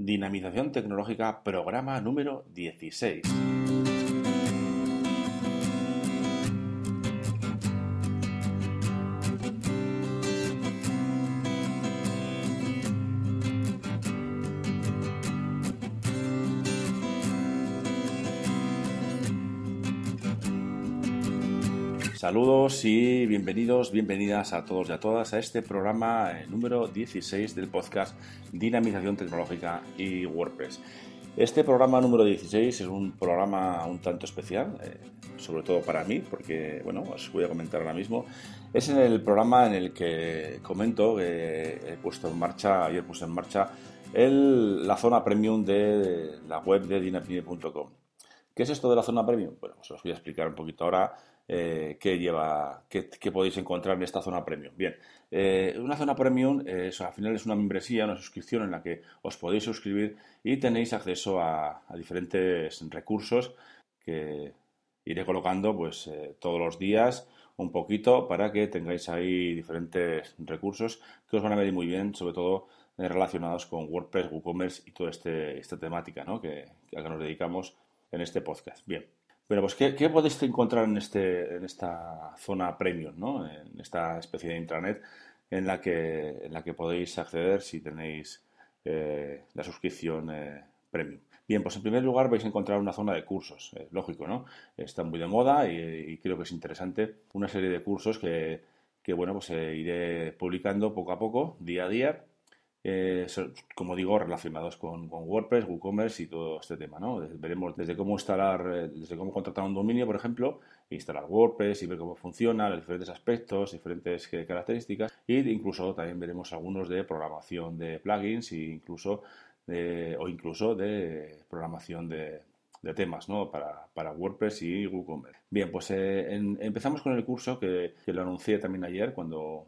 Dinamización Tecnológica, programa número 16. Saludos y bienvenidos, bienvenidas a todos y a todas a este programa eh, número 16 del podcast Dinamización Tecnológica y WordPress. Este programa número 16 es un programa un tanto especial, eh, sobre todo para mí, porque, bueno, os voy a comentar ahora mismo. Es en el programa en el que comento que he puesto en marcha, ayer puse en marcha, el, la zona premium de la web de dinapine.com. ¿Qué es esto de la zona premium? Bueno, pues os voy a explicar un poquito ahora eh, qué lleva, qué, podéis encontrar en esta zona premium. Bien, eh, una zona premium eh, al final es una membresía, una suscripción en la que os podéis suscribir y tenéis acceso a, diferentes recursos que iré colocando pues todos los días un poquito para que tengáis ahí diferentes recursos que os van a venir muy bien, sobre todo relacionados con WordPress, WooCommerce y toda este, esta temática ¿no? que, a que nos dedicamos en este podcast. Bien. Bueno, pues ¿qué, podéis encontrar en, este, en esta zona premium, ¿no? en esta especie de intranet en la que, en la que podéis acceder si tenéis eh, la suscripción eh, premium? Bien, pues en primer lugar vais a encontrar una zona de cursos, eh, lógico, ¿no? Está muy de moda y, creo que es interesante una serie de cursos que, que bueno, pues iré publicando poco a poco, día a día, eh, como digo, relacionados con, WordPress, WooCommerce y todo este tema. ¿no? Veremos desde cómo instalar, eh, desde cómo contratar un dominio, por ejemplo, instalar WordPress y ver cómo funciona, los diferentes aspectos, diferentes eh, características, e incluso también veremos algunos de programación de plugins e incluso o incluso de programación de, temas ¿no? para, WordPress y WooCommerce. Bien, pues empezamos con el curso que, lo anuncié también ayer cuando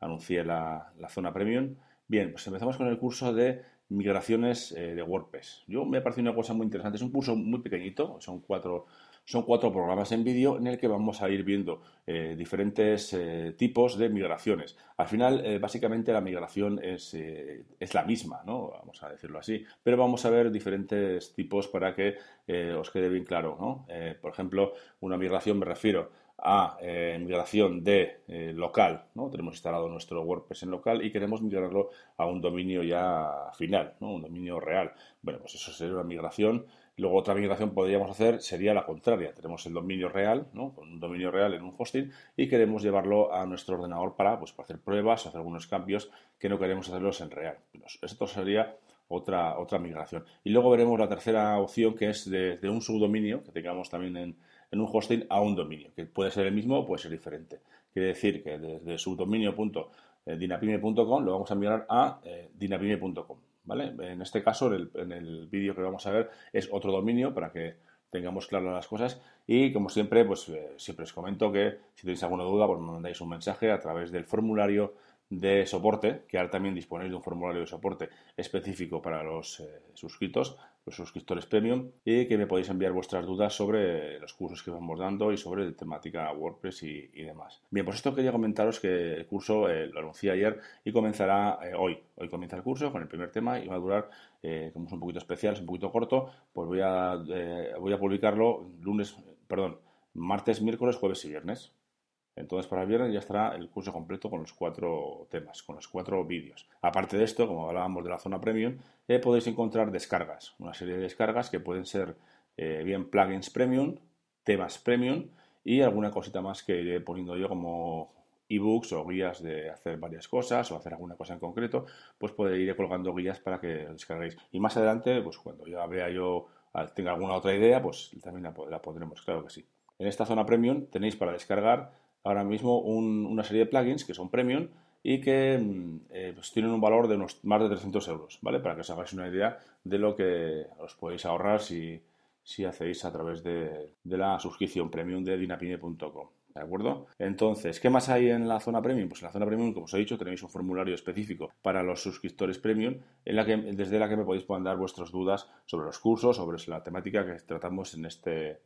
anuncié la, la zona premium Bien, pues empezamos con el curso de migraciones eh, de WordPress. Yo me parece una cosa muy interesante. Es un curso muy pequeñito, son cuatro, son cuatro programas en vídeo en el que vamos a ir viendo eh, diferentes eh, tipos de migraciones. Al final, básicamente la migración es, es, la misma, ¿no? Vamos a decirlo así, pero vamos a ver diferentes tipos para que os quede bien claro, ¿no? por ejemplo, una migración me refiero a eh, migración de eh, local, ¿no? Tenemos instalado nuestro WordPress en local y queremos migrarlo a un dominio ya final, ¿no? Un dominio real. Bueno, pues eso sería una migración. Luego otra migración podríamos hacer sería la contraria. Tenemos el dominio real, ¿no? Un dominio real en un hosting y queremos llevarlo a nuestro ordenador para, pues, hacer pruebas, hacer algunos cambios que no queremos hacerlos en real. Esto sería otra, otra migración. Y luego veremos la tercera opción que es de, de un subdominio que tengamos también en, en un hosting a un dominio, que puede ser el mismo o puede ser diferente. Quiere decir que desde subdominio.dinapime.com lo vamos a enviar a eh, dinapime.com. ¿vale? En este caso, en el, vídeo que vamos a ver, es otro dominio para que tengamos claras las cosas y como siempre, pues eh, siempre os comento que si tenéis alguna duda, pues me mandáis un mensaje a través del formulario de soporte, que ahora también disponéis de un formulario de soporte específico para los eh, suscritos, los suscriptores premium, y que me podéis enviar vuestras dudas sobre los cursos que vamos dando y sobre temática WordPress y, demás. Bien, pues esto quería comentaros que el curso eh, lo anuncié ayer y comenzará eh, hoy. Hoy comienza el curso con el primer tema y va a durar, como es un poquito especial, es un poquito corto, pues voy a, voy a publicarlo lunes, perdón, martes, miércoles, jueves y viernes. Entonces, para el viernes ya estará el curso completo con los cuatro temas, con los cuatro vídeos. Aparte de esto, como hablábamos de la zona premium, eh, podéis encontrar descargas, una serie de descargas que pueden ser eh, bien plugins premium, temas premium y alguna cosita más que iré poniendo yo como ebooks o guías de hacer varias cosas o hacer alguna cosa en concreto, pues podré ir colgando guías para que descarguéis. Y más adelante, pues cuando ya vea yo, tenga alguna otra idea, pues también la pondremos, claro que sí. En esta zona premium tenéis para descargar ahora mismo una serie de plugins que son premium y que mm, eh, pues tienen un valor de unos más de 300 euros, ¿vale? Para que os hagáis una idea de lo que os podéis ahorrar si, si hacéis a través de, la suscripción premium de dinapine.com. ¿De acuerdo? Entonces, ¿qué más hay en la zona premium? Pues en la zona premium, como os he dicho, tenéis un formulario específico para los suscriptores premium, en la que, desde la que me podéis mandar vuestras dudas sobre los cursos, sobre la temática que tratamos en este,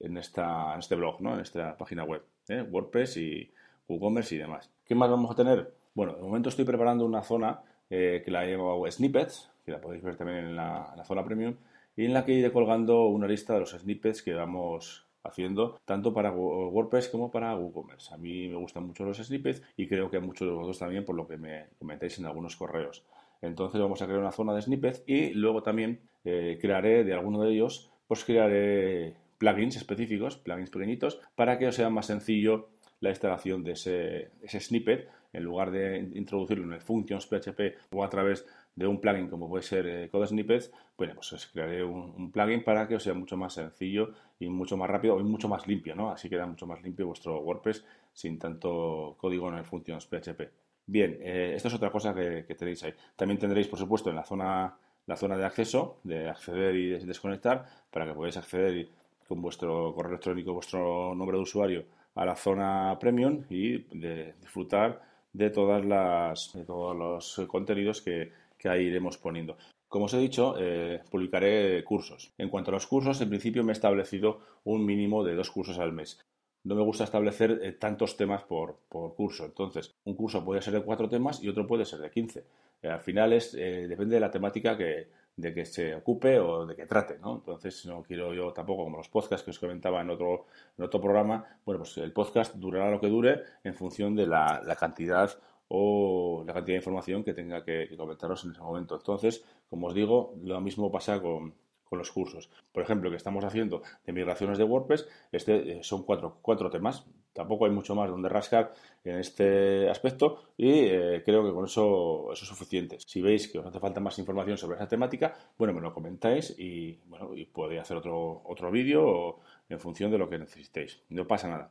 en, esta, en este blog, ¿no? en esta página web, ¿eh? WordPress y WooCommerce y demás. ¿Qué más vamos a tener? Bueno, de momento estoy preparando una zona que la he llamado Snippets, que la podéis ver también en la, en la zona premium, y en la que iré colgando una lista de los snippets que vamos haciendo tanto para WordPress como para WooCommerce. A mí me gustan mucho los snippets y creo que a muchos de vosotros también por lo que me comentáis en algunos correos. Entonces vamos a crear una zona de snippets y luego también eh, crearé de alguno de ellos, pues crearé plugins específicos, plugins pequeñitos, para que os sea más sencillo la instalación de ese, snippet en lugar de introducirlo en el functions PHP o a través de un plugin como puede ser eh, Code Snippets, bueno, pues os crearé un, plugin para que os sea mucho más sencillo y mucho más rápido y mucho más limpio, ¿no? Así queda mucho más limpio vuestro WordPress sin tanto código en el functions PHP. Bien, eh, esto es otra cosa que, tenéis ahí. También tendréis, por supuesto, en la zona, la zona de acceso, de acceder y desconectar, para que podáis acceder con vuestro correo electrónico, vuestro nombre de usuario a la zona premium y de disfrutar de todas las de todos los contenidos que, que ahí iremos poniendo. Como os he dicho, eh, publicaré cursos. En cuanto a los cursos, en principio me he establecido un mínimo de dos cursos al mes. No me gusta establecer eh, tantos temas por, curso. Entonces, un curso puede ser de cuatro temas y otro puede ser de quince. Eh, al final es, depende de la temática que, de que se ocupe o de que trate, ¿no? Entonces no quiero yo tampoco, como los podcasts que os comentaba en otro, en otro programa, bueno, pues el podcast durará lo que dure en función de la, la cantidad o la cantidad de información que tenga que, comentaros en ese momento. Entonces, como os digo, lo mismo pasa con, los cursos. Por ejemplo, que estamos haciendo de migraciones de WordPress, este eh, son cuatro, cuatro temas. Tampoco hay mucho más donde rascar en este aspecto y eh, creo que con eso, eso es suficiente. Si veis que os hace falta más información sobre esa temática, bueno, me lo comentáis y bueno, y podéis hacer otro, otro vídeo en función de lo que necesitéis. No pasa nada.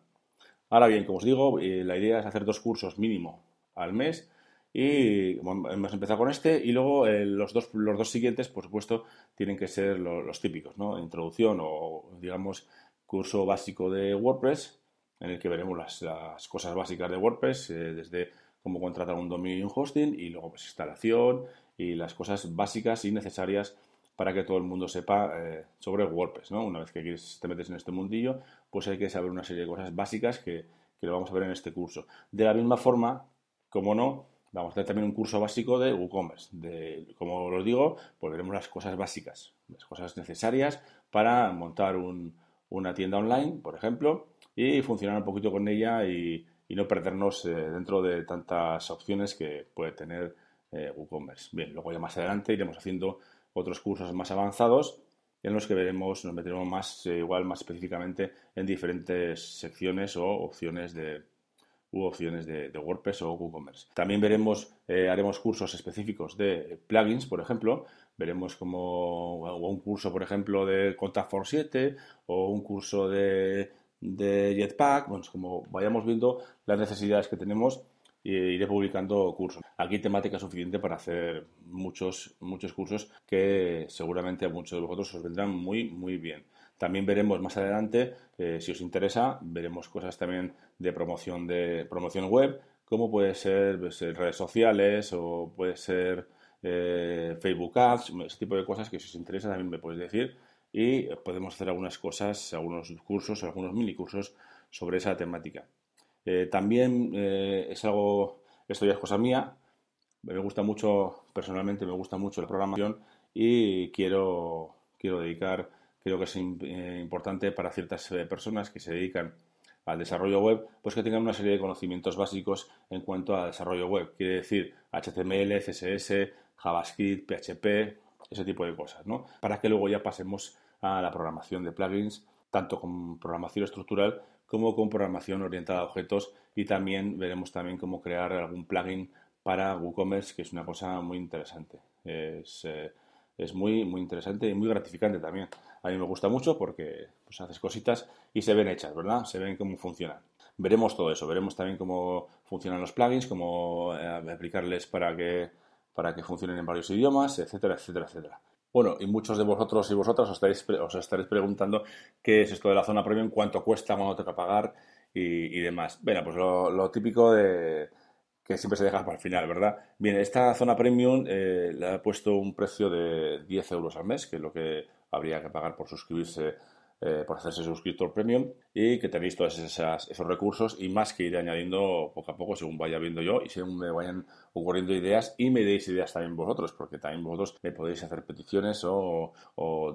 Ahora bien, como os digo, eh, la idea es hacer dos cursos mínimo al mes. Y hemos empezado con este y luego eh, los, dos, los dos siguientes, por supuesto, tienen que ser los, típicos, ¿no? Introducción o, digamos, curso básico de WordPress, en el que veremos las, cosas básicas de WordPress, eh, desde cómo contratar un dominio y un hosting, y luego pues instalación y las cosas básicas y necesarias para que todo el mundo sepa eh, sobre WordPress, ¿no? Una vez que te metes en este mundillo, pues hay que saber una serie de cosas básicas que, que lo vamos a ver en este curso. De la misma forma, como no, vamos a hacer también un curso básico de WooCommerce. De, como os digo, pues veremos las cosas básicas, las cosas necesarias para montar una tienda online, por ejemplo, y funcionar un poquito con ella y, no perdernos eh, dentro de tantas opciones que puede tener eh, WooCommerce. Bien, luego ya más adelante iremos haciendo otros cursos más avanzados en los que veremos, nos meteremos más, eh, igual más específicamente en diferentes secciones o opciones de, u opciones de, WordPress o WooCommerce. También veremos, eh, haremos cursos específicos de plugins, por ejemplo, veremos como un curso, por ejemplo, de Contact for 7 o un curso de, de Jetpack, bueno, como vayamos viendo las necesidades que tenemos iré publicando cursos. Aquí temática suficiente para hacer muchos, muchos cursos que seguramente a muchos de vosotros os vendrán muy, muy bien. También veremos más adelante, eh, si os interesa, veremos cosas también de promoción de promoción web, como puede ser, pues, eh, redes sociales o puede ser eh, Facebook Ads, ese tipo de cosas que si os interesa también me podéis decir y podemos hacer algunas cosas, algunos cursos, algunos mini cursos sobre esa temática. también es algo, esto ya es cosa mía, me gusta mucho, personalmente me gusta mucho la programación y quiero, quiero dedicar creo que es eh, importante para ciertas eh, personas que se dedican al desarrollo web, pues que tengan una serie de conocimientos básicos en cuanto a desarrollo web. Quiere decir HTML, CSS, JavaScript, PHP, ese tipo de cosas, ¿no? Para que luego ya pasemos a la programación de plugins, tanto con programación estructural como con programación orientada a objetos y también veremos también cómo crear algún plugin para WooCommerce, que es una cosa muy interesante. Es, eh, es muy, muy interesante y muy gratificante también. A mí me gusta mucho porque pues, haces cositas y se ven hechas, ¿verdad? Se ven cómo funcionan. Veremos todo eso, veremos también cómo funcionan los plugins, cómo eh, aplicarles para que, para que funcionen en varios idiomas, etcétera, etcétera, etcétera. Bueno, y muchos de vosotros y vosotras os estaréis, os estaréis preguntando qué es esto de la zona premium, cuánto cuesta, cuánto toca pagar y, demás. Bueno, pues lo típico de, que siempre se deja para el final, ¿verdad? Bien, esta zona premium eh, le ha puesto un precio de 10 euros al mes, que es lo que habría que pagar por suscribirse eh, por hacerse suscriptor premium y que tenéis todos esos recursos y más que iré añadiendo poco a poco según vaya viendo yo y según me vayan ocurriendo ideas y me deis ideas también vosotros, porque también vosotros me podéis hacer peticiones o,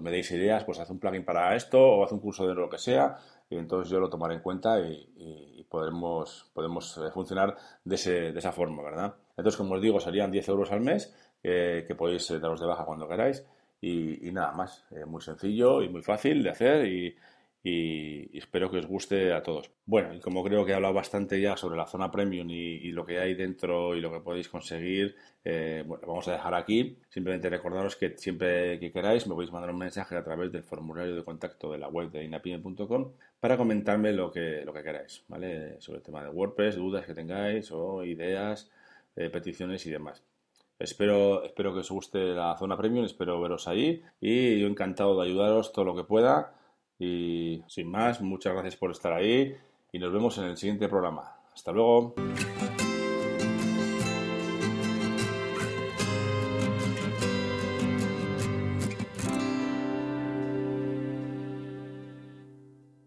me deis ideas, pues haz un plugin para esto o haz un curso de lo que sea y entonces yo lo tomaré en cuenta y, podremos, podemos eh, funcionar de, de, esa forma, ¿verdad? Entonces, como os digo, serían 10 euros al mes eh, que podéis daros de baja cuando queráis y, nada más, eh, muy sencillo y muy fácil de hacer y, espero que os guste a todos. Bueno, y como creo que he hablado bastante ya sobre la zona premium y, lo que hay dentro y lo que podéis conseguir, eh, bueno, vamos a dejar aquí. Simplemente recordaros que siempre que queráis me podéis mandar un mensaje a través del formulario de contacto de la web de inapime.com para comentarme lo que, lo que queráis, ¿vale? Sobre el tema de WordPress, dudas que tengáis o ideas, eh, peticiones y demás. Espero, espero que os guste la zona premium, espero veros ahí y yo encantado de ayudaros todo lo que pueda. Y sin más, muchas gracias por estar ahí y nos vemos en el siguiente programa. Hasta luego.